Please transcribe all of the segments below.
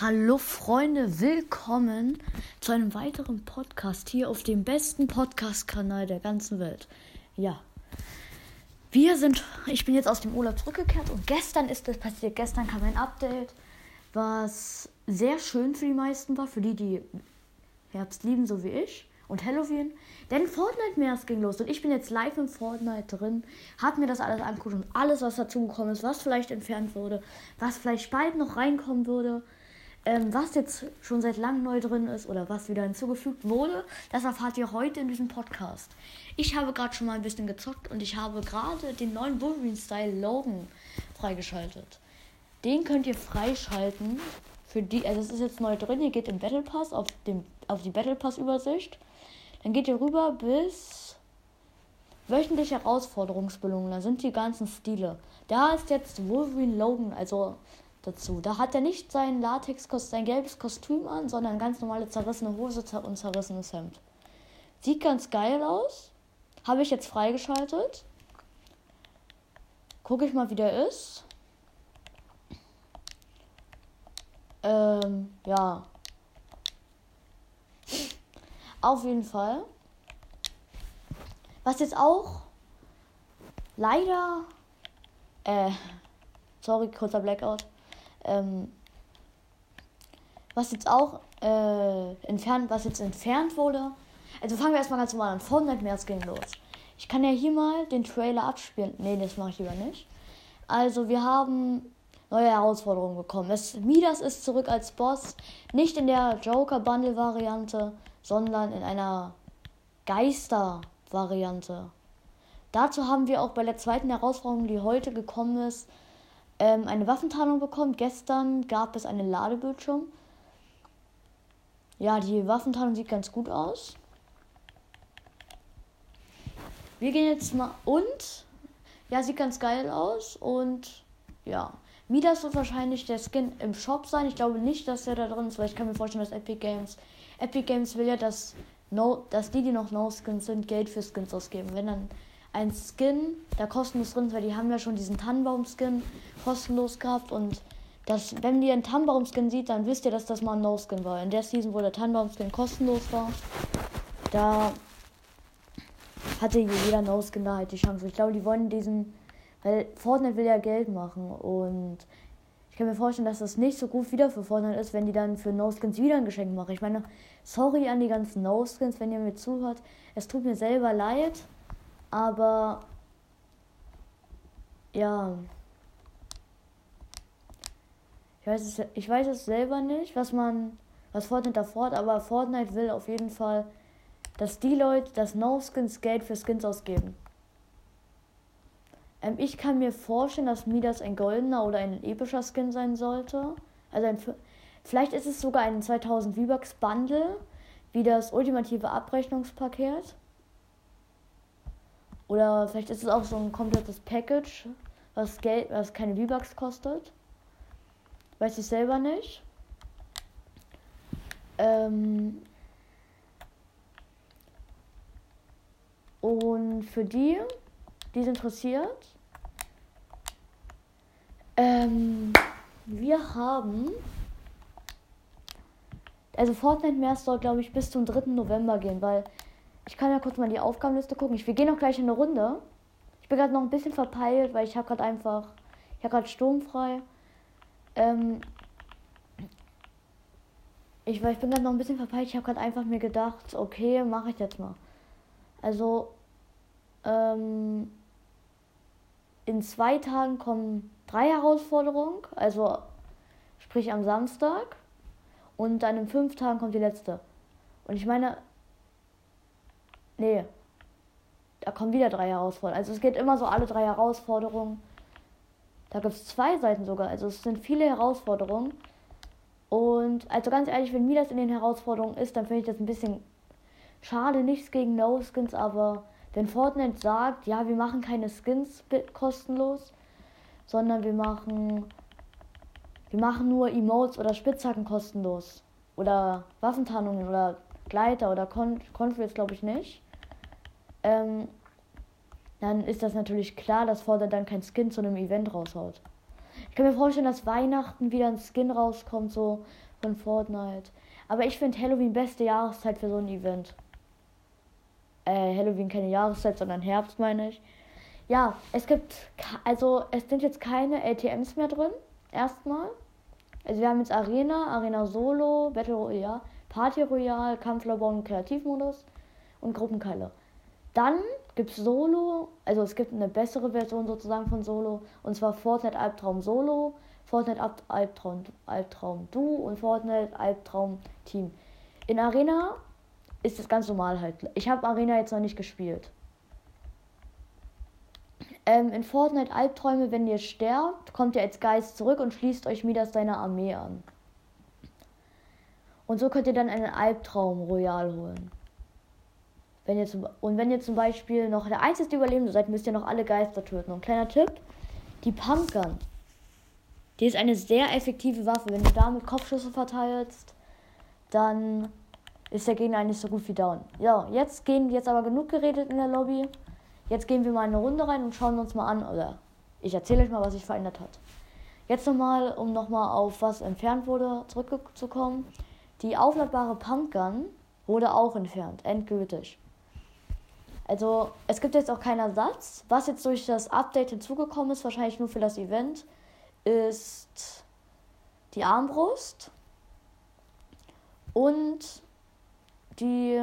Hallo Freunde, willkommen zu einem weiteren Podcast hier auf dem besten Podcast-Kanal der ganzen Welt. Ja, wir sind, ich bin jetzt aus dem Urlaub zurückgekehrt und gestern ist das passiert. Gestern kam ein Update, was sehr schön für die meisten war, für die, die Herbst lieben, so wie ich. Und Halloween. Denn Fortnite März ging los und ich bin jetzt live im Fortnite drin. Hab mir das alles angeguckt und alles, was dazugekommen ist, was vielleicht entfernt wurde, was vielleicht bald noch reinkommen würde ähm, was jetzt schon seit langem neu drin ist oder was wieder hinzugefügt wurde, das erfahrt ihr heute in diesem Podcast. Ich habe gerade schon mal ein bisschen gezockt und ich habe gerade den neuen Wolverine-Style Logan freigeschaltet. Den könnt ihr freischalten für die, also es ist jetzt neu drin, ihr geht im Battle Pass auf, dem, auf die Battle Pass Übersicht. Dann geht ihr rüber bis wöchentliche Herausforderungsbelohnungen. Da sind die ganzen Stile. Da ist jetzt Wolverine Logan, also dazu. Da hat er nicht sein Latex, sein gelbes Kostüm an, sondern ganz normale zerrissene Hose und zerrissenes Hemd. Sieht ganz geil aus. Habe ich jetzt freigeschaltet. Gucke ich mal, wie der ist. Ähm, ja. Auf jeden Fall. Was jetzt auch leider. Äh, sorry, kurzer Blackout. Ähm, was jetzt auch äh, entfernt, was jetzt entfernt wurde. Also fangen wir erstmal ganz normal an. Fortnite März ging los. Ich kann ja hier mal den Trailer abspielen. Nee, das mache ich lieber nicht. Also wir haben neue Herausforderungen bekommen. Es, Midas ist zurück als Boss. Nicht in der Joker-Bundle-Variante, sondern in einer Geister-Variante. Dazu haben wir auch bei der zweiten Herausforderung, die heute gekommen ist, ähm, eine Waffentarnung bekommen. Gestern gab es einen Ladebildschirm. Ja, die Waffentarnung sieht ganz gut aus. Wir gehen jetzt mal und ja, sieht ganz geil aus und ja. Midas wird wahrscheinlich der Skin im Shop sein. Ich glaube nicht, dass er da drin ist, weil ich kann mir vorstellen, dass Epic Games Epic Games will ja, dass no, dass die, die noch No Skins sind, Geld für Skins ausgeben. Wenn dann ein Skin, der kostenlos drin ist, weil die haben ja schon diesen Tannenbaum-Skin kostenlos gehabt und das, wenn ihr einen Tannenbaum-Skin sieht, dann wisst ihr, dass das mal ein No-Skin war. In der Season, wo der Tannenbaum-Skin kostenlos war, da hatte jeder No-Skin da halt die Chance. Ich glaube, die wollen diesen, weil Fortnite will ja Geld machen und ich kann mir vorstellen, dass das nicht so gut wieder für Fortnite ist, wenn die dann für No-Skins wieder ein Geschenk machen. Ich meine, sorry an die ganzen No-Skins, wenn ihr mir zuhört. Es tut mir selber leid. Aber ja. Ich weiß, es, ich weiß es selber nicht, was man, was Fortnite da fordert, aber Fortnite will auf jeden Fall, dass die Leute, das No-Skins Geld für Skins ausgeben. Ähm, ich kann mir vorstellen, dass Midas ein goldener oder ein epischer Skin sein sollte. Also ein, vielleicht ist es sogar ein 2000 V-Bucks Bundle, wie das ultimative Abrechnungspaket. Oder vielleicht ist es auch so ein komplettes Package, was Geld, was keine V-Bucks kostet. Weiß ich selber nicht. Ähm und für die, die es interessiert, ähm, wir haben also Fortnite mehr soll glaube ich bis zum 3. November gehen, weil ich kann ja kurz mal die Aufgabenliste gucken. Ich, wir gehen auch gleich in eine Runde. Ich bin gerade noch ein bisschen verpeilt, weil ich habe gerade einfach. Ich habe gerade sturmfrei. Ähm, ich, ich bin gerade noch ein bisschen verpeilt. Ich habe gerade einfach mir gedacht, okay, mache ich jetzt mal. Also, ähm, in zwei Tagen kommen drei Herausforderungen. Also, sprich am Samstag. Und dann in fünf Tagen kommt die letzte. Und ich meine, Nee. Da kommen wieder drei Herausforderungen. Also es geht immer so alle drei Herausforderungen. Da gibt es zwei Seiten sogar. Also es sind viele Herausforderungen. Und also ganz ehrlich, wenn mir das in den Herausforderungen ist, dann finde ich das ein bisschen schade. Nichts gegen No-Skins, aber wenn Fortnite sagt, ja, wir machen keine Skins kostenlos, sondern wir machen wir machen nur Emotes oder Spitzhacken kostenlos. Oder Waffentarnungen oder Gleiter oder Con Conflict, glaube ich nicht ähm, dann ist das natürlich klar, dass Fortnite dann kein Skin zu einem Event raushaut. Ich kann mir vorstellen, dass Weihnachten wieder ein Skin rauskommt, so von Fortnite. Aber ich finde Halloween beste Jahreszeit für so ein Event. Äh, Halloween keine Jahreszeit, sondern Herbst, meine ich. Ja, es gibt, also es sind jetzt keine ATMs mehr drin. Erstmal. Also wir haben jetzt Arena, Arena Solo, Battle Royale, Party Royale, Kampflabor und Kreativmodus und Gruppenkeile. Dann gibt es Solo, also es gibt eine bessere Version sozusagen von Solo, und zwar Fortnite Albtraum Solo, Fortnite Albtraum, Albtraum Du und Fortnite Albtraum Team. In Arena ist das ganz normal halt. Ich habe Arena jetzt noch nicht gespielt. Ähm, in Fortnite Albträume, wenn ihr sterbt, kommt ihr als Geist zurück und schließt euch Midas seiner Armee an. Und so könnt ihr dann einen Albtraum Royal holen. Wenn ihr zum, und wenn ihr zum Beispiel noch der einzige Überlebende seid, müsst ihr noch alle Geister töten. Und kleiner Tipp: Die Pumpgun. Die ist eine sehr effektive Waffe. Wenn du damit Kopfschüsse verteilst, dann ist der Gegner eigentlich so gut wie down. Ja, jetzt gehen jetzt aber genug geredet in der Lobby. Jetzt gehen wir mal in eine Runde rein und schauen uns mal an. Oder ich erzähle euch mal, was sich verändert hat. Jetzt nochmal, um nochmal auf was entfernt wurde, zurückzukommen. Die aufladbare Pumpgun wurde auch entfernt, endgültig. Also es gibt jetzt auch keinen Ersatz. Was jetzt durch das Update hinzugekommen ist, wahrscheinlich nur für das Event, ist die Armbrust und die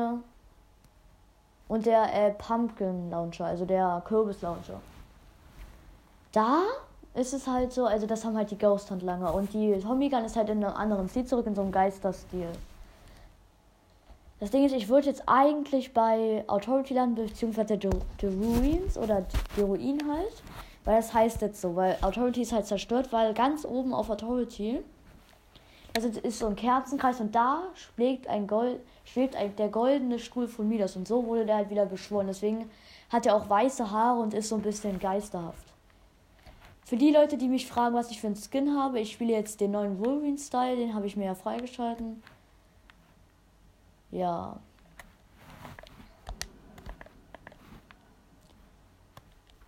und der äh, Pumpkin Launcher, also der Kürbis Launcher. Da ist es halt so, also das haben halt die Ghost Hunt lange und die Zombie Gun ist halt in einem anderen Stil zurück, in so einem Geisterstil. Das Ding ist, ich würde jetzt eigentlich bei Authority landen, beziehungsweise The, The Ruins oder The Ruin halt. Weil das heißt jetzt so, weil Authority ist halt zerstört, weil ganz oben auf Authority, also ist so ein Kerzenkreis und da schlägt ein Gold, schwebt ein, der goldene Stuhl von Midas und so wurde der halt wieder beschworen. Deswegen hat er auch weiße Haare und ist so ein bisschen geisterhaft. Für die Leute, die mich fragen, was ich für einen Skin habe, ich spiele jetzt den neuen Wolverine-Style, den habe ich mir ja freigeschalten. Ja.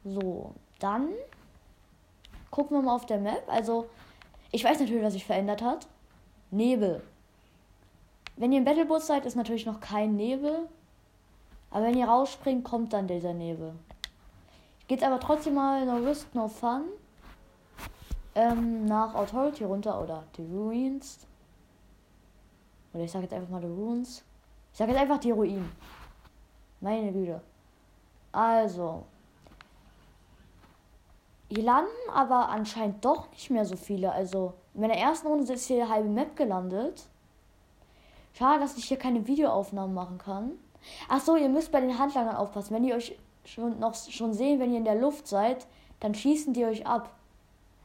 So, dann gucken wir mal auf der Map. Also, ich weiß natürlich, was sich verändert hat. Nebel. Wenn ihr im Battlebus seid, ist natürlich noch kein Nebel. Aber wenn ihr rausspringt, kommt dann dieser Nebel. Jetzt aber trotzdem mal No Risk, No Fun ähm, nach Authority runter oder The Ruins. Oder ich sage jetzt einfach mal The Ruins. Ich sage jetzt einfach die Ruinen. Meine Güte. Also. Hier landen aber anscheinend doch nicht mehr so viele. Also, in meiner ersten Runde ist hier die halbe Map gelandet. Schade, dass ich hier keine Videoaufnahmen machen kann. Ach so, ihr müsst bei den Handlangern aufpassen. Wenn die euch schon noch schon sehen, wenn ihr in der Luft seid, dann schießen die euch ab.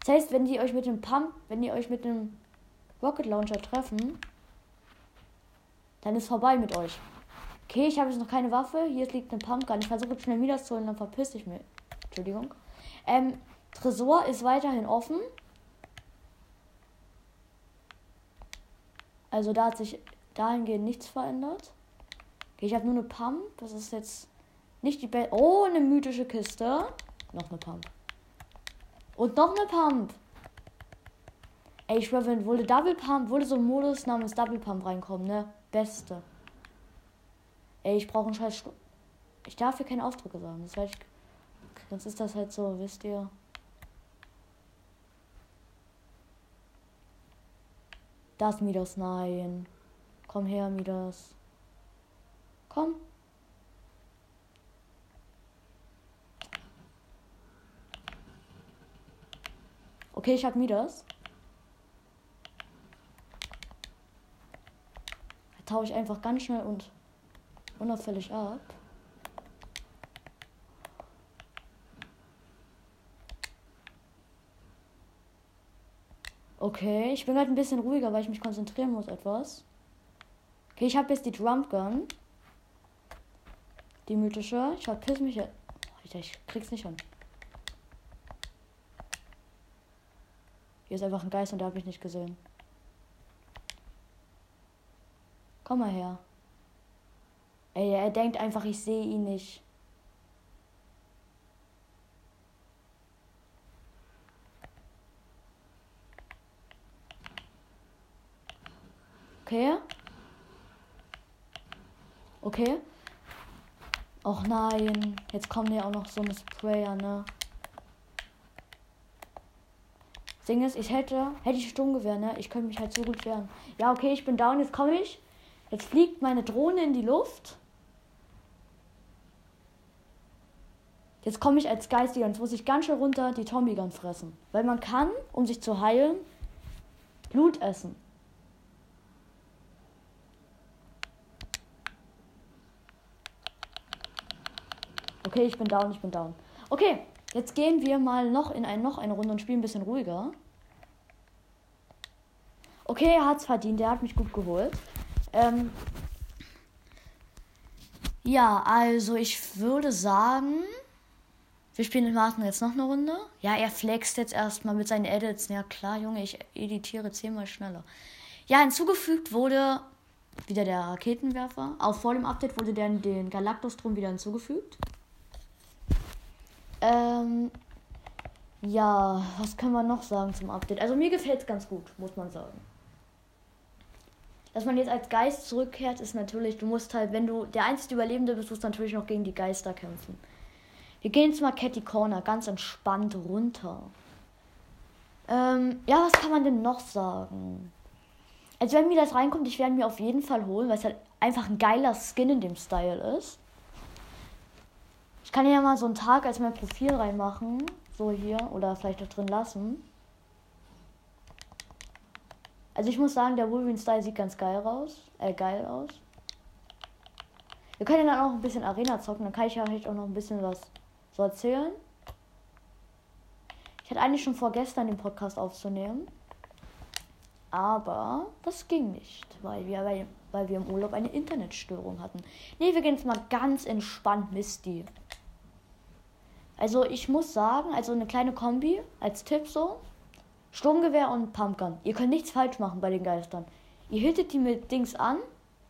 Das heißt, wenn die euch mit dem Pump, wenn die euch mit dem Rocket Launcher treffen, dann ist vorbei mit euch. Okay, ich habe jetzt noch keine Waffe. Hier liegt eine Pumpgun. Ich versuche schnell wieder zu holen, dann verpiss ich mich. Entschuldigung. Ähm, Tresor ist weiterhin offen. Also da hat sich dahingehend nichts verändert. Okay, ich habe nur eine Pump. Das ist jetzt nicht die Best. Oh, eine mythische Kiste. Noch eine Pump. Und noch eine Pump. Ey, ich schwöre, wenn wurde Double Pump, wurde so ein Modus namens Double Pump reinkommen, ne? Beste. Ey, ich brauche einen scheiß. Stu ich darf hier keine Ausdrücke sagen. Das ich. Sonst ist das halt so, wisst ihr. Das Midas, nein. Komm her, Midas. Komm. Okay, ich hab Midas. Taue ich einfach ganz schnell und unauffällig ab. Okay, ich bin halt ein bisschen ruhiger, weil ich mich konzentrieren muss etwas. Okay, ich habe jetzt die Drum Gun. Die mythische. Ich verpiss mich jetzt. Ich krieg's nicht an. Hier ist einfach ein Geist und der habe ich nicht gesehen. Komm mal her. Ey, er denkt einfach, ich sehe ihn nicht. Okay. Okay. Och nein. Jetzt kommen ja auch noch so eine Sprayer, ne? Ding ist, ich hätte, hätte ich Sturmgewehr, ne? Ich könnte mich halt so gut wehren. Ja, okay, ich bin down, jetzt komme ich. Jetzt fliegt meine Drohne in die Luft. Jetzt komme ich als Geistiger jetzt muss ich ganz schön runter die Tommy Gun fressen. Weil man kann, um sich zu heilen, Blut essen. Okay, ich bin down, ich bin down. Okay, jetzt gehen wir mal noch in ein, noch eine Runde und spielen ein bisschen ruhiger. Okay, er hat's verdient, der hat mich gut geholt. Ähm, ja, also ich würde sagen, wir spielen Martin jetzt noch eine Runde. Ja, er flext jetzt erstmal mit seinen Edits. Ja klar, Junge, ich editiere zehnmal schneller. Ja, hinzugefügt wurde wieder der Raketenwerfer. Auch vor dem Update wurde dann den Galactostrom wieder hinzugefügt. Ähm, ja, was können wir noch sagen zum Update? Also mir gefällt es ganz gut, muss man sagen. Dass man jetzt als Geist zurückkehrt, ist natürlich, du musst halt, wenn du der einzige Überlebende bist, musst du natürlich noch gegen die Geister kämpfen. Wir gehen jetzt mal Catty Corner ganz entspannt runter. Ähm, ja, was kann man denn noch sagen? Also wenn mir das reinkommt, ich werde mir auf jeden Fall holen, weil es halt einfach ein geiler Skin in dem Style ist. Ich kann ja mal so einen Tag als mein Profil reinmachen. So hier. Oder vielleicht auch drin lassen. Also ich muss sagen, der Wolverine-Style sieht ganz geil raus. Äh, geil aus. Wir können dann auch ein bisschen Arena zocken. Dann kann ich ja vielleicht auch noch ein bisschen was so erzählen. Ich hatte eigentlich schon vor, gestern den Podcast aufzunehmen. Aber das ging nicht, weil wir, weil, weil wir im Urlaub eine Internetstörung hatten. Ne, wir gehen jetzt mal ganz entspannt Misty. Also ich muss sagen, also eine kleine Kombi als Tipp so. Sturmgewehr und Pumpgun. Ihr könnt nichts falsch machen bei den Geistern. Ihr hittet die mit Dings an,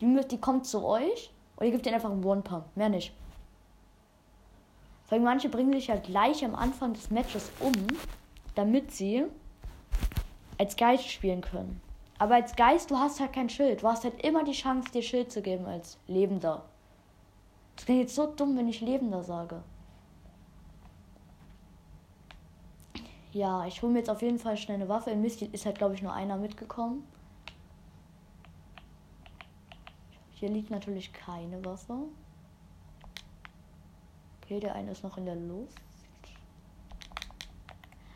die, die kommt zu euch und ihr gebt ihnen einfach einen One-Pump. Mehr nicht. Weil manche bringen sich ja gleich am Anfang des Matches um, damit sie als Geist spielen können. Aber als Geist, du hast halt kein Schild. Du hast halt immer die Chance, dir Schild zu geben als Lebender. Das klingt jetzt so dumm, wenn ich Lebender sage. Ja, ich hole mir jetzt auf jeden Fall schnell eine Waffe. In Mist ist halt, glaube ich, nur einer mitgekommen. Hier liegt natürlich keine Waffe. Okay, der eine ist noch in der Luft.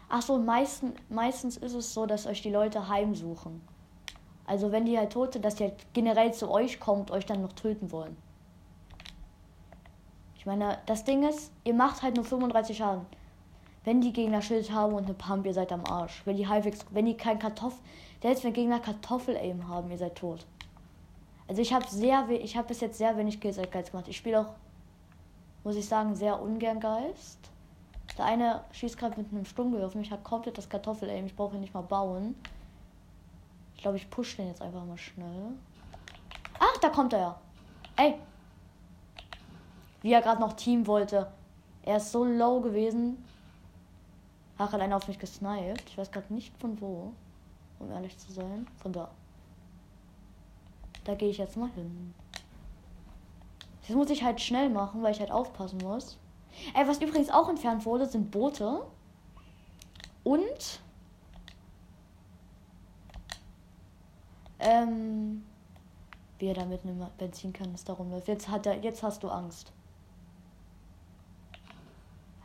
Ach so, meisten, meistens ist es so, dass euch die Leute heimsuchen. Also wenn die halt tot sind, dass die halt generell zu euch kommt, euch dann noch töten wollen. Ich meine, das Ding ist, ihr macht halt nur 35 Schaden. Wenn die Gegner Schild haben und eine Pump, ihr seid am Arsch. Wenn die halbwegs, wenn die kein Kartoffel, selbst wenn Gegner Kartoffel-Aim haben, ihr seid tot. Also ich habe sehr, ich habe bis jetzt sehr wenig Kills als Geist gemacht. Ich spiele auch, muss ich sagen, sehr ungern Geist. Der eine schießt gerade mit einem Sturmgewehr auf mich, hat komplett das Kartoffel-Aim. Ich brauche ihn nicht mal bauen. Ich glaube, ich push den jetzt einfach mal schnell. Ach, da kommt er ja. Ey. Wie er gerade noch Team wollte. Er ist so low gewesen. Ach, hat einer auf mich gesniped. Ich weiß gerade nicht von wo. Um ehrlich zu sein. Von da. Da gehe ich jetzt mal hin. Das muss ich halt schnell machen, weil ich halt aufpassen muss. Ey, was übrigens auch entfernt wurde, sind Boote. Und. Ähm. Wie er da mit einem Benzinkanister rumläuft. Jetzt, hat er, jetzt hast du Angst.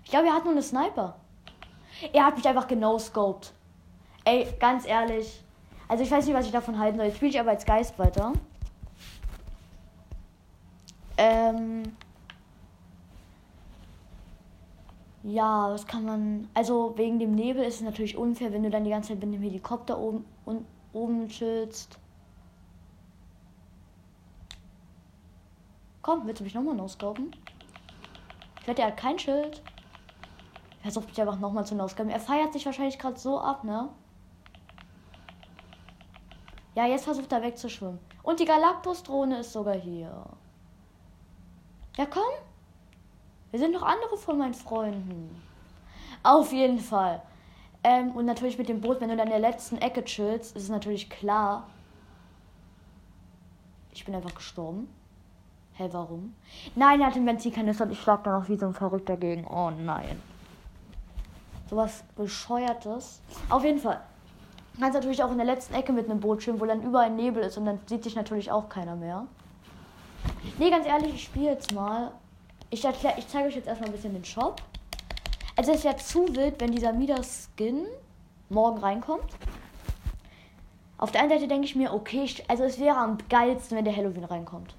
Ich glaube, er hat nur eine Sniper. Er hat mich einfach genoscoped. Ey, ganz ehrlich. Also ich weiß nicht, was ich davon halten soll. Jetzt spiele ich aber als Geist weiter. Ähm. Ja, was kann man. Also wegen dem Nebel ist es natürlich unfair, wenn du dann die ganze Zeit mit dem Helikopter oben, und, oben chillst. Komm, willst du mich nochmal noscopen? Ich wette, hat kein Schild. Er versucht mich einfach nochmal zu hinauskommen. Er feiert sich wahrscheinlich gerade so ab, ne? Ja, jetzt versucht er wegzuschwimmen. Und die Galactus-Drohne ist sogar hier. Ja, komm. Wir sind noch andere von meinen Freunden. Auf jeden Fall. Ähm, und natürlich mit dem Boot, wenn du dann in der letzten Ecke chillst, ist es natürlich klar, Ich bin einfach gestorben. Hä, hey, warum? Nein, er hat den Benzinkanister und ich schlag da noch wie so ein Verrückter dagegen. Oh nein. Sowas bescheuertes. Auf jeden Fall. Kannst natürlich auch in der letzten Ecke mit einem Boot schwimmen, wo dann überall Nebel ist und dann sieht sich natürlich auch keiner mehr. Nee, ganz ehrlich, ich spiele jetzt mal. Ich, ich zeige euch jetzt erstmal ein bisschen den Shop. Also es wäre zu wild, wenn dieser Midas-Skin morgen reinkommt. Auf der einen Seite denke ich mir, okay, also es wäre am geilsten, wenn der Halloween reinkommt.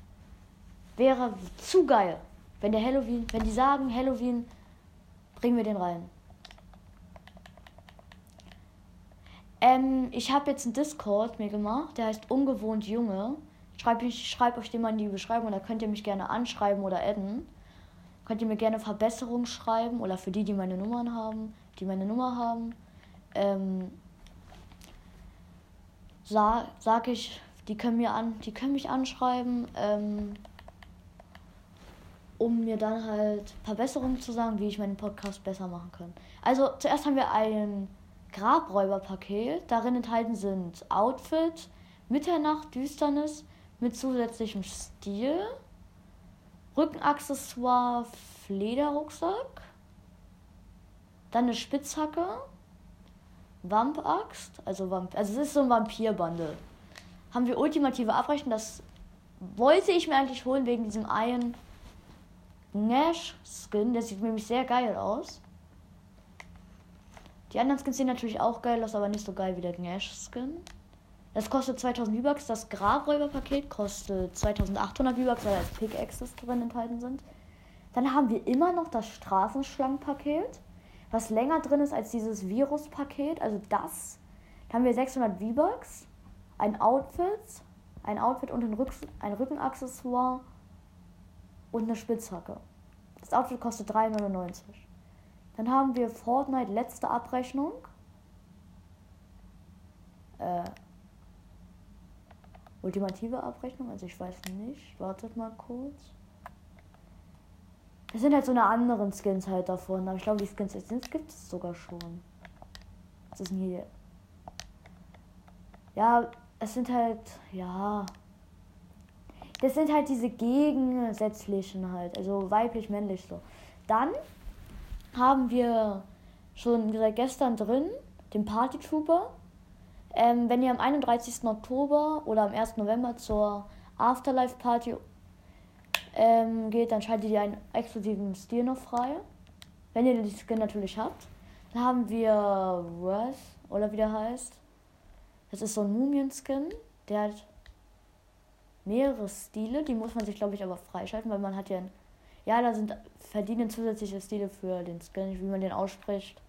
Wäre zu geil, wenn der Halloween, wenn die sagen, Halloween, bringen wir den rein. Ähm, ich habe jetzt einen Discord mir gemacht, der heißt Ungewohnt Junge. Schreib, ich schreibe euch den mal in die Beschreibung, da könnt ihr mich gerne anschreiben oder adden. Könnt ihr mir gerne Verbesserungen schreiben oder für die, die meine Nummern haben, die meine Nummer haben. Ähm, sag, sag ich, die können mir an, die können mich anschreiben, ähm, um mir dann halt Verbesserungen zu sagen, wie ich meinen Podcast besser machen kann. Also zuerst haben wir ein Grabräuberpaket. Darin enthalten sind Outfit, Mitternacht, Düsternis mit zusätzlichem Stil, Rückenaccessoire, Flederrucksack, dann eine Spitzhacke, Wampaxt, also Vamp also es ist so ein Vampirbande. Haben wir ultimative Abrechnung, das wollte ich mir eigentlich holen wegen diesem einen Nash Skin, der sieht nämlich sehr geil aus. Die anderen Skins sehen natürlich auch geil aus, aber nicht so geil wie der Nash-Skin. Das kostet 2000 V-Bucks. Das Grabräuber-Paket kostet 2800 V-Bucks, weil als Pickaxes drin enthalten sind. Dann haben wir immer noch das Straßenschlangen-Paket, was länger drin ist als dieses Virus-Paket. Also das. Da haben wir 600 V-Bucks, ein Outfit, ein Outfit und ein, Rück ein Rückenaccessoire und eine Spitzhacke. Das Outfit kostet 3,99. Dann haben wir Fortnite letzte Abrechnung. Äh, ultimative Abrechnung, also ich weiß nicht. Wartet mal kurz. Das sind halt so eine anderen Skins halt davon, aber ich glaube, die Skins gibt es sogar schon. Was ist denn hier? Ja, es sind halt, ja. Das sind halt diese gegensätzlichen halt, also weiblich, männlich so. Dann haben wir schon seit gestern drin, den Party Trooper. Ähm, wenn ihr am 31. Oktober oder am 1. November zur Afterlife Party ähm, geht, dann schaltet ihr einen exklusiven Stil noch frei. Wenn ihr den Skin natürlich habt. Dann haben wir Wrath, oder wie der heißt. Das ist so ein Mumien-Skin. Der hat mehrere Stile. Die muss man sich, glaube ich, aber freischalten, weil man hat ja ein ja, da sind verdienen zusätzliche Stile für den Skin, wie man den ausspricht.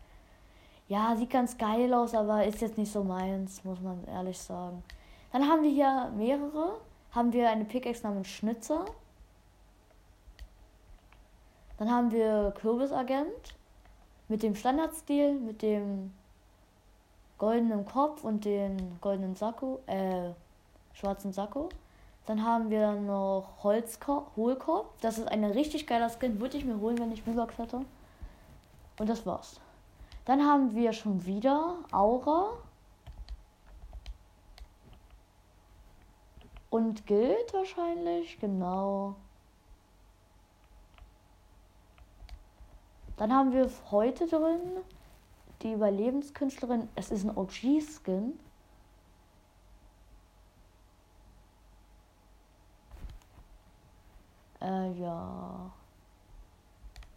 Ja, sieht ganz geil aus, aber ist jetzt nicht so meins, muss man ehrlich sagen. Dann haben wir hier mehrere. Haben wir eine Pickaxe namens Schnitzer. Dann haben wir Kürbisagent mit dem Standardstil, mit dem goldenen Kopf und den goldenen Sakko, äh, schwarzen Sakko. Dann haben wir noch Holzkorb. Das ist ein richtig geiler Skin. Würde ich mir holen, wenn ich Bluebox hätte. Und das war's. Dann haben wir schon wieder Aura. Und Gilt wahrscheinlich, genau. Dann haben wir heute drin die Überlebenskünstlerin. Es ist ein OG-Skin. Äh, ja.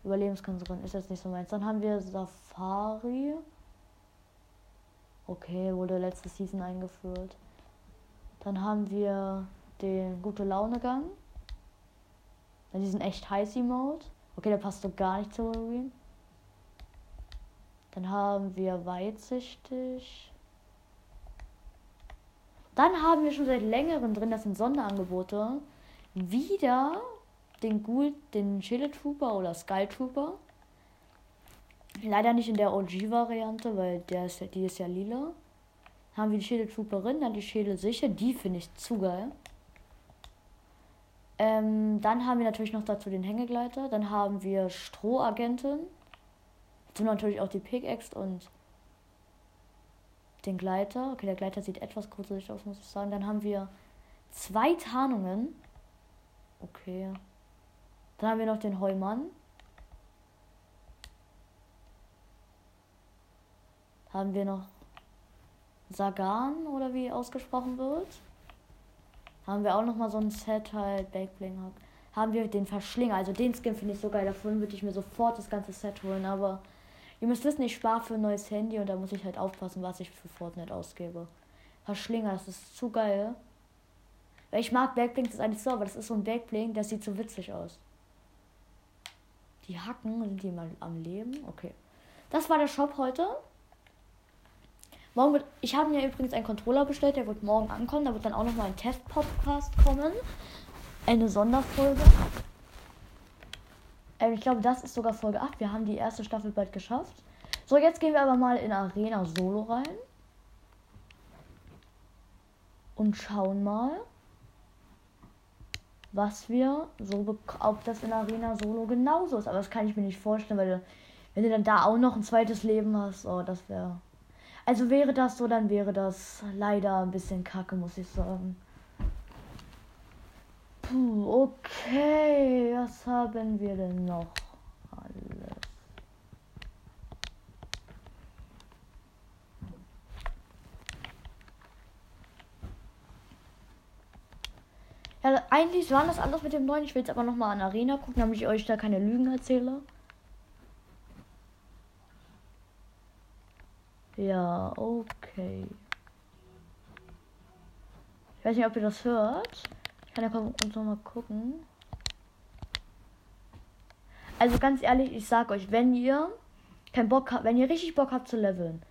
Überlebenskünstlerin ist jetzt nicht so meins. Dann haben wir Safari. Okay, wurde letzte Season eingeführt. Dann haben wir den gute Laune Gang. Dann diesen echt heißy Mode. Okay, der passt so gar nicht zu Halloween. Dann haben wir weitsichtig. Dann haben wir schon seit längerem drin, das sind Sonderangebote. Wieder den Ghoul, den Schädel Trooper oder Skull Trooper. Leider nicht in der OG-Variante, weil der ist, die ist ja lila. Haben wir die Schädel Trooperin, dann die Schädel sicher. Die finde ich zu geil. Ähm, dann haben wir natürlich noch dazu den Hängegleiter. Dann haben wir Strohagentin. Dazu natürlich auch die Pickaxe und den Gleiter. Okay, der Gleiter sieht etwas gruselig aus, muss ich sagen. Dann haben wir Zwei Tarnungen. Okay. Dann haben wir noch den Heumann. Haben wir noch Sagan oder wie ausgesprochen wird. Haben wir auch noch mal so ein Set halt Backbling Haben wir den Verschlinger, also den Skin finde ich so geil. Davon würde ich mir sofort das ganze Set holen, aber ihr müsst wissen, ich spare für ein neues Handy und da muss ich halt aufpassen, was ich für Fortnite ausgebe. Verschlinger, das ist zu geil. Weil ich mag Backbling, das ist eigentlich so, aber das ist so ein Backbling, das sieht so witzig aus. Die Hacken, sind die mal am Leben? Okay. Das war der Shop heute. Morgen wird, ich habe mir übrigens einen Controller bestellt, der wird morgen ankommen. Da wird dann auch noch mal ein Test-Podcast kommen. Eine Sonderfolge. Ähm, ich glaube, das ist sogar Folge 8. Wir haben die erste Staffel bald geschafft. So, jetzt gehen wir aber mal in Arena Solo rein. Und schauen mal, was wir so ob das in Arena Solo genauso ist. Aber das kann ich mir nicht vorstellen, weil wenn du dann da auch noch ein zweites Leben hast, oh, das wäre also wäre das so, dann wäre das leider ein bisschen kacke, muss ich sagen. Puh, okay. Was haben wir denn noch alles? Ja, eigentlich war das anders mit dem neuen. Ich will jetzt aber noch mal an Arena gucken, damit ich euch da keine Lügen erzähle. Ja, okay. Ich weiß nicht, ob ihr das hört. Ich kann ja uns noch mal gucken. Also ganz ehrlich, ich sag euch, wenn ihr keinen Bock habt, wenn ihr richtig Bock habt zu leveln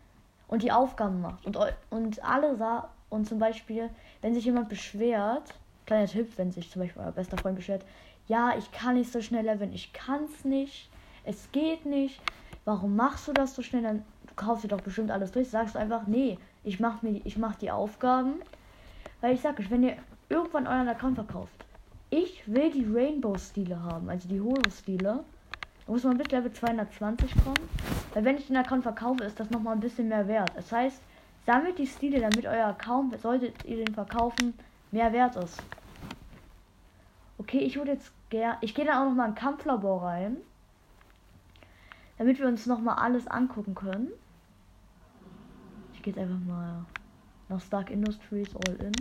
und die Aufgaben macht und, und alle sah und zum Beispiel, wenn sich jemand beschwert, kleiner Tipp, wenn sich zum Beispiel euer bester Freund beschwert, ja, ich kann nicht so schnell leveln, ich kann's nicht, es geht nicht, warum machst du das so schnell? Dann kaufst dir doch bestimmt alles durch. Sagst du einfach, nee, ich mach mir, ich mach die Aufgaben. Weil ich sag euch, wenn ihr irgendwann euren Account verkauft, ich will die Rainbow-Stile haben, also die Holo-Stile. Da muss man bis Level 220 kommen. Weil wenn ich den Account verkaufe, ist das nochmal ein bisschen mehr wert. Das heißt, sammelt die Stile, damit euer Account, solltet ihr den verkaufen, mehr wert ist. Okay, ich würde jetzt gerne. Ich gehe dann auch nochmal in Kampflabor rein. Damit wir uns nochmal alles angucken können gehe einfach mal nach Stark Industries All In.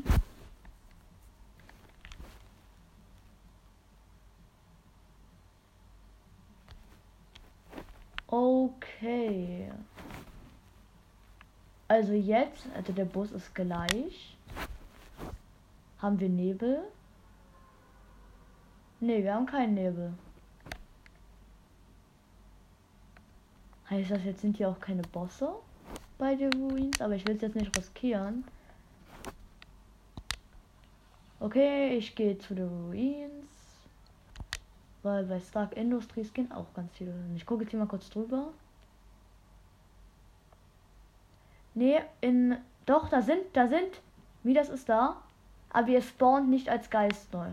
Okay. Also jetzt, also der Bus ist gleich. Haben wir Nebel? Ne, wir haben keinen Nebel. Heißt das jetzt sind hier auch keine Bosse? bei den Ruins, aber ich will es jetzt nicht riskieren. Okay, ich gehe zu den Ruins. Weil bei Stark Industries gehen auch ganz viele. Ich gucke jetzt hier mal kurz drüber. Nee, in. Doch, da sind, da sind. Wie das ist da. Aber ihr spawnt nicht als Geist neu.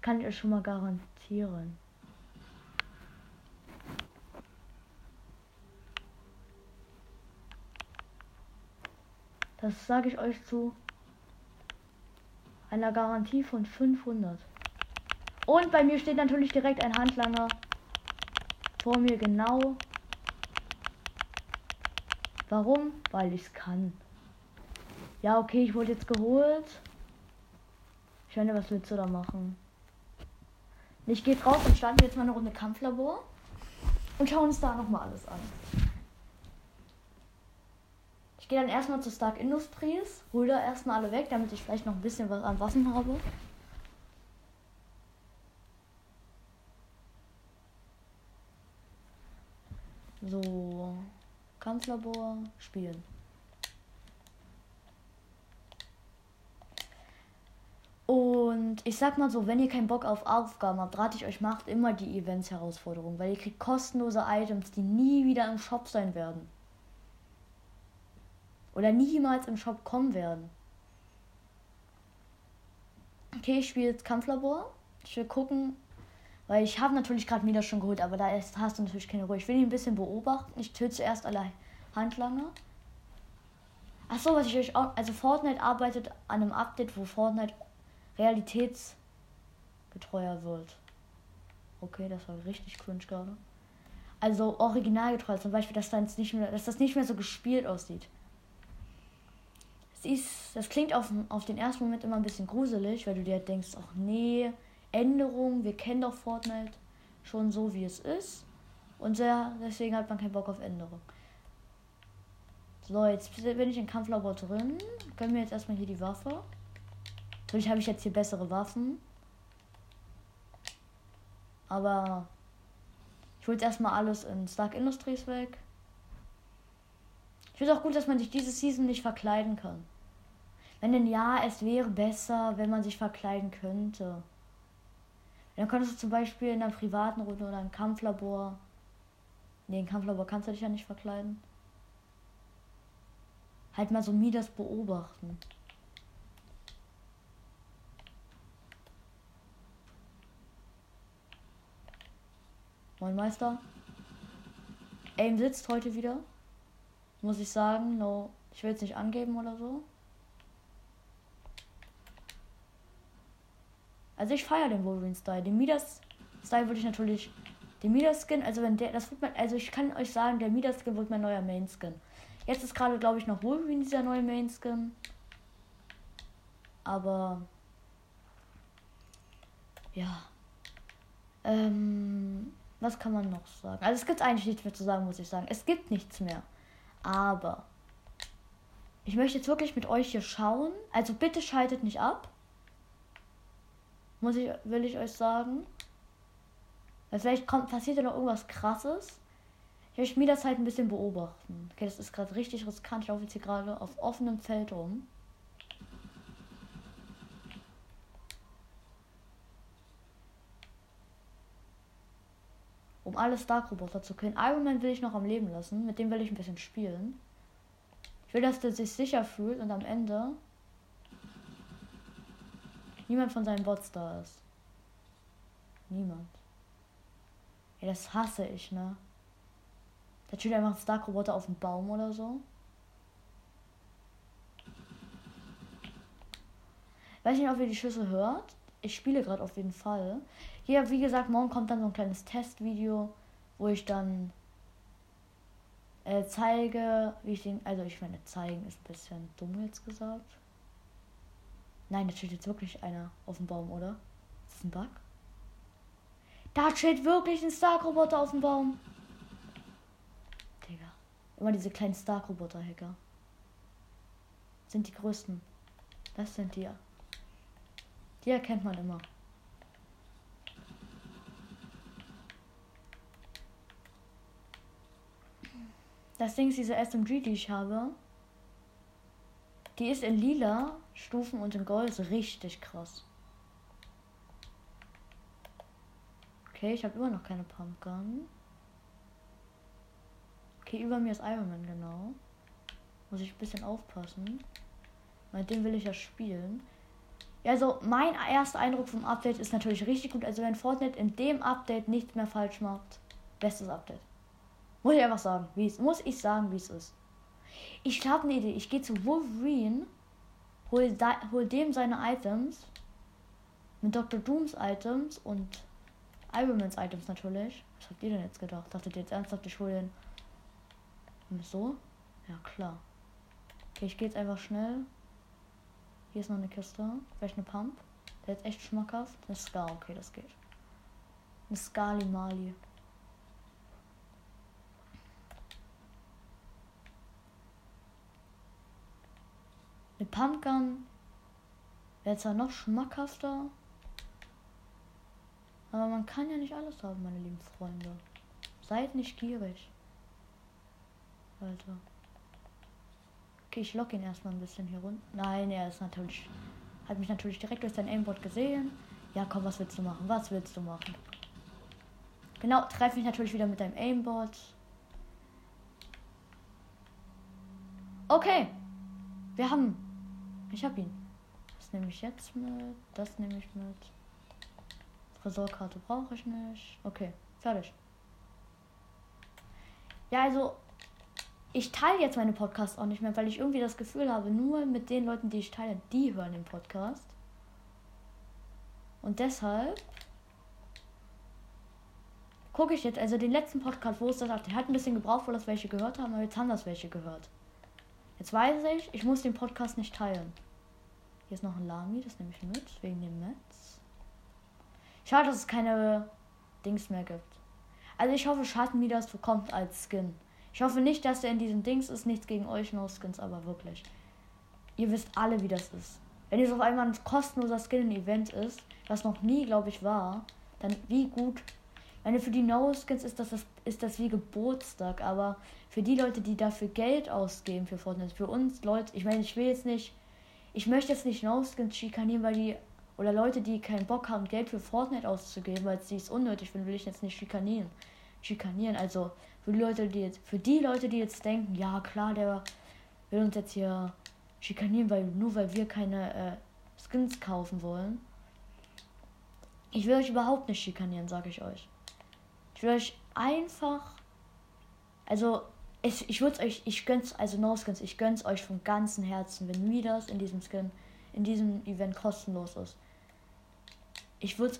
Kann ich euch schon mal garantieren. Das sage ich euch zu einer Garantie von 500. Und bei mir steht natürlich direkt ein Handlanger vor mir genau. Warum? Weil ich es kann. Ja, okay, ich wurde jetzt geholt. Ich meine, was willst du da machen? Ich gehe raus und starten jetzt mal eine Runde Kampflabor und schauen uns da nochmal alles an gehe dann erstmal zu Stark Industries, hol da erstmal alle weg, damit ich vielleicht noch ein bisschen was an Waffen habe. So, Kampflabor, spielen. Und ich sag mal so, wenn ihr keinen Bock auf Aufgaben habt, rate ich euch, macht immer die Events-Herausforderung, weil ihr kriegt kostenlose Items, die nie wieder im Shop sein werden oder niemals im Shop kommen werden. Okay, ich spiele jetzt Kampflabor. Ich will gucken, weil ich habe natürlich gerade Mida schon geholt, aber da hast du natürlich keine Ruhe. Ich will ihn ein bisschen beobachten. Ich töte zuerst alle Handlanger. Ach so, was ich euch auch. Also Fortnite arbeitet an einem Update, wo Fortnite realitätsgetreuer wird. Okay, das war richtig cringe gerade. Also originalgetreu, zum Beispiel, dass, dann nicht mehr, dass das nicht mehr so gespielt aussieht. Das, ist, das klingt auf, auf den ersten Moment immer ein bisschen gruselig, weil du dir denkst, ach nee, Änderung, wir kennen doch Fortnite schon so, wie es ist. Und sehr, deswegen hat man keinen Bock auf Änderung. So, jetzt bin ich in Kampflabor drin. Gönnen wir jetzt erstmal hier die Waffe. Natürlich habe ich jetzt hier bessere Waffen. Aber ich hole jetzt erstmal alles in Stark Industries weg. Ich finde auch gut, dass man sich diese Season nicht verkleiden kann. Wenn denn ja, es wäre besser, wenn man sich verkleiden könnte. Dann könntest du zum Beispiel in einer privaten Runde oder im Kampflabor. Nee, im Kampflabor kannst du dich ja nicht verkleiden. Halt mal so Midas beobachten. Moin Meister. Aim sitzt heute wieder. Muss ich sagen, no. Ich will es nicht angeben oder so. Also ich feiere den Wolverine-Style. Den Midas-Style würde ich natürlich. Den Midas-Skin, also wenn der. Das wird mein, also ich kann euch sagen, der Midas-Skin wird mein neuer Main-Skin. Jetzt ist gerade, glaube ich, noch Wolverine dieser neue Main-Skin. Aber. Ja. Ähm. Was kann man noch sagen? Also es gibt eigentlich nichts mehr zu sagen, muss ich sagen. Es gibt nichts mehr. Aber. Ich möchte jetzt wirklich mit euch hier schauen. Also bitte schaltet nicht ab. Muss ich, will ich euch sagen. Weil vielleicht kommt, passiert ja noch irgendwas krasses. Ich möchte mir das halt ein bisschen beobachten. Okay, das ist gerade richtig riskant. Ich laufe jetzt hier gerade auf offenem Feld rum. Um alle Stark-Roboter zu killen. Iron Man will ich noch am Leben lassen. Mit dem will ich ein bisschen spielen. Ich will, dass der sich sicher fühlt und am Ende niemand von seinen Bots da ist. Niemand. Ja, das hasse ich, ne? Da steht einfach ein Stark-Roboter auf dem Baum oder so. Weiß nicht, ob ihr die Schüsse hört. Ich spiele gerade auf jeden Fall. Hier, wie gesagt, morgen kommt dann so ein kleines Testvideo, wo ich dann äh, zeige, wie ich den. Also, ich meine, zeigen ist ein bisschen dumm jetzt gesagt. Nein, da steht jetzt wirklich einer auf dem Baum, oder? Ist das ein Bug? Da steht wirklich ein Stark-Roboter auf dem Baum. Digga. Immer diese kleinen Stark-Roboter-Hacker. Sind die größten. Das sind die. Die erkennt man immer. Das Ding ist diese SMG, die ich habe. Die ist in lila Stufen und in Gold richtig krass. Okay, ich habe immer noch keine Pumpgun. Okay, über mir ist Iron Man, genau. Muss ich ein bisschen aufpassen. Mit dem will ich ja spielen. Ja, also mein erster Eindruck vom Update ist natürlich richtig gut. Also wenn Fortnite in dem Update nichts mehr falsch macht, bestes Update. Muss ich einfach sagen, wie es muss ich sagen, wie es ist. Ich habe eine Idee. Ich gehe zu Wolverine, hol, da, hol dem seine Items mit Dr. Dooms Items und Iron Man's Items natürlich. Was habt ihr denn jetzt gedacht? Dachtet ihr jetzt ernsthaft, ich hole den so? Ja, klar. Okay, ich gehe jetzt einfach schnell. Hier ist noch eine Kiste. Vielleicht eine Pump. Der ist echt schmackhaft. Eine Scar, okay, das geht. Eine Skali Mali. Eine Pumpgun wäre zwar noch schmackhafter, aber man kann ja nicht alles haben, meine lieben Freunde. Seid nicht gierig. Alter. Okay, ich lock ihn erstmal ein bisschen hier runter. Nein, er ist natürlich. Hat mich natürlich direkt durch sein Aimbot gesehen. Ja, komm, was willst du machen? Was willst du machen? Genau, treffe mich natürlich wieder mit deinem Aimbot. Okay. Wir haben ich hab ihn. Das nehme ich jetzt mit. Das nehme ich mit. Tresorkarte brauche ich nicht. Okay, fertig. Ja, also. ich teile jetzt meine Podcasts auch nicht mehr, weil ich irgendwie das Gefühl habe, nur mit den Leuten, die ich teile, die hören den Podcast. Und deshalb gucke ich jetzt, also den letzten Podcast, wo es das hat, der hat ein bisschen gebraucht, wo das welche gehört haben, aber jetzt haben das welche gehört. Jetzt weiß ich, ich muss den Podcast nicht teilen. Hier ist noch ein Lami, das nehme ich mit, wegen dem Netz. Schade, dass es keine Dings mehr gibt. Also ich hoffe, Schatten das bekommt als Skin. Ich hoffe nicht, dass er in diesem Dings ist. Nichts gegen euch, No Skins, aber wirklich. Ihr wisst alle, wie das ist. Wenn jetzt auf einmal ein kostenloser Skin-Event ist, was noch nie, glaube ich, war, dann wie gut meine, für die No-Skins ist das, das, ist das wie Geburtstag, aber für die Leute, die dafür Geld ausgeben für Fortnite, für uns Leute, ich meine, ich will jetzt nicht, ich möchte jetzt nicht No-Skins schikanieren, weil die, oder Leute, die keinen Bock haben, Geld für Fortnite auszugeben, weil sie es unnötig finden, will ich jetzt nicht schikanieren. Schikanieren, also für die Leute, die jetzt, für die Leute, die jetzt denken, ja klar, der will uns jetzt hier schikanieren, weil nur weil wir keine äh, Skins kaufen wollen. Ich will euch überhaupt nicht schikanieren, sage ich euch. Ich will euch einfach. Also, ich, ich würde euch, ich gönn's, also No Skins, ich gönn's euch von ganzem Herzen, wenn mir das in diesem Skin, in diesem Event kostenlos ist. Ich würde,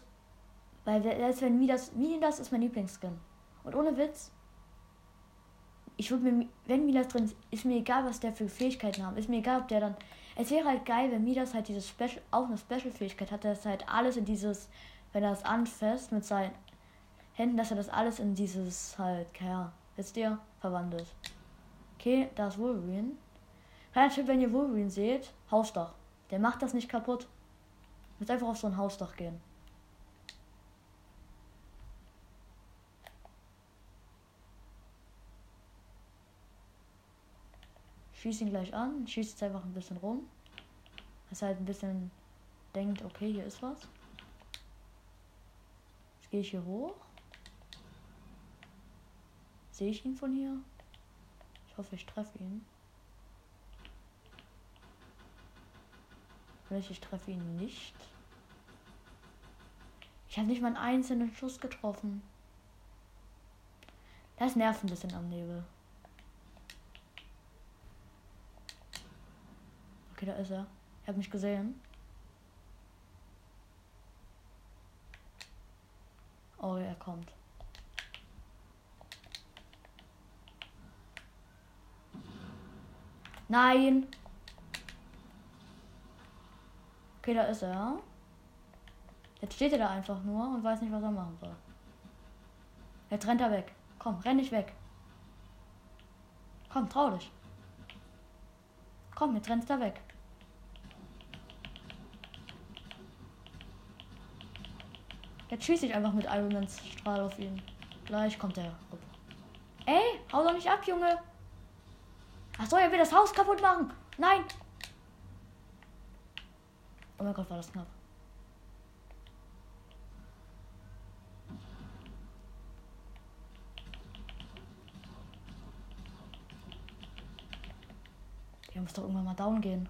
weil selbst wenn mir das, das ist mein Lieblingsskin. Und ohne Witz, ich würde mir, wenn mir das drin ist, ist mir egal, was der für Fähigkeiten hat. Ist mir egal, ob der dann. Es wäre halt geil, wenn mir das halt dieses Special, auch eine Special-Fähigkeit hat, dass halt alles in dieses, wenn er es anfasst mit seinen Händen, dass er das alles in dieses halt, ja, wisst ihr, verwandelt. Okay, da ist Wolverine. Kleiner Tipp, wenn ihr Wolverine seht, Hausdach. Der macht das nicht kaputt. Müsst einfach auf so ein Hausdach gehen. Schieß ihn gleich an, schießt jetzt einfach ein bisschen rum. Dass er halt ein bisschen denkt, okay, hier ist was. Jetzt gehe ich hier hoch. Sehe ich ihn von hier? Ich hoffe, ich treffe ihn. Vielleicht ich treffe ihn nicht. Ich habe nicht mal einen einzelnen Schuss getroffen. Das nervt ein bisschen am Nebel. Okay, da ist er. Er hat mich gesehen. Oh, er kommt. Nein. Okay, da ist er. Jetzt steht er da einfach nur und weiß nicht, was er machen soll. Jetzt rennt er weg. Komm, renn nicht weg. Komm, trau dich. Komm, jetzt rennst er weg. Jetzt schieße ich einfach mit Ironmans Strahl auf ihn. Gleich kommt er. Ey, hau doch nicht ab, Junge. Achso, er will das Haus kaputt machen. Nein. Oh mein Gott, war das knapp. Der muss doch irgendwann mal down gehen.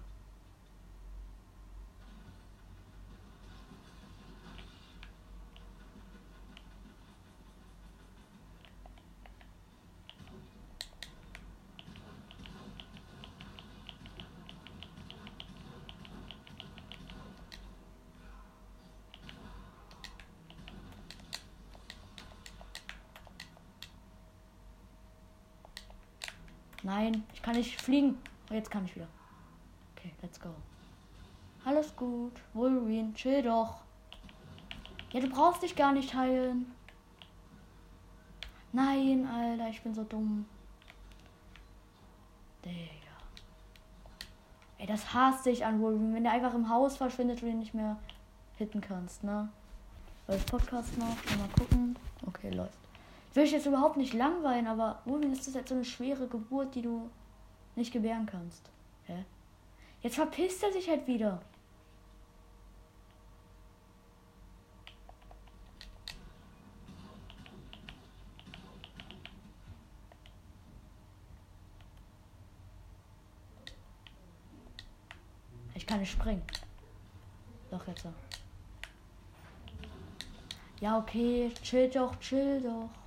Ich kann nicht fliegen. Oh, jetzt kann ich wieder. Okay, let's go. Alles gut. Wolverine, chill doch. Ja, du brauchst dich gar nicht heilen. Nein, Alter, ich bin so dumm. Digga. Ey, das hasse ich an Wolverine. Wenn der einfach im Haus verschwindet und ihn nicht mehr hitten kannst, ne? Ich Podcast noch. Mal gucken. Okay, läuft will ich jetzt überhaupt nicht langweilen, aber Wolverine ist das jetzt so eine schwere Geburt, die du nicht gebären kannst. Hä? Jetzt verpisst er sich halt wieder. Ich kann nicht springen. Doch jetzt. Ja, okay. Chill doch, chill doch.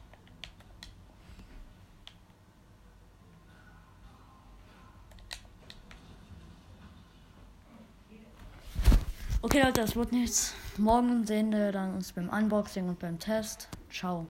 Okay, Leute, das wird nichts. Morgen sehen wir dann uns beim Unboxing und beim Test. Ciao.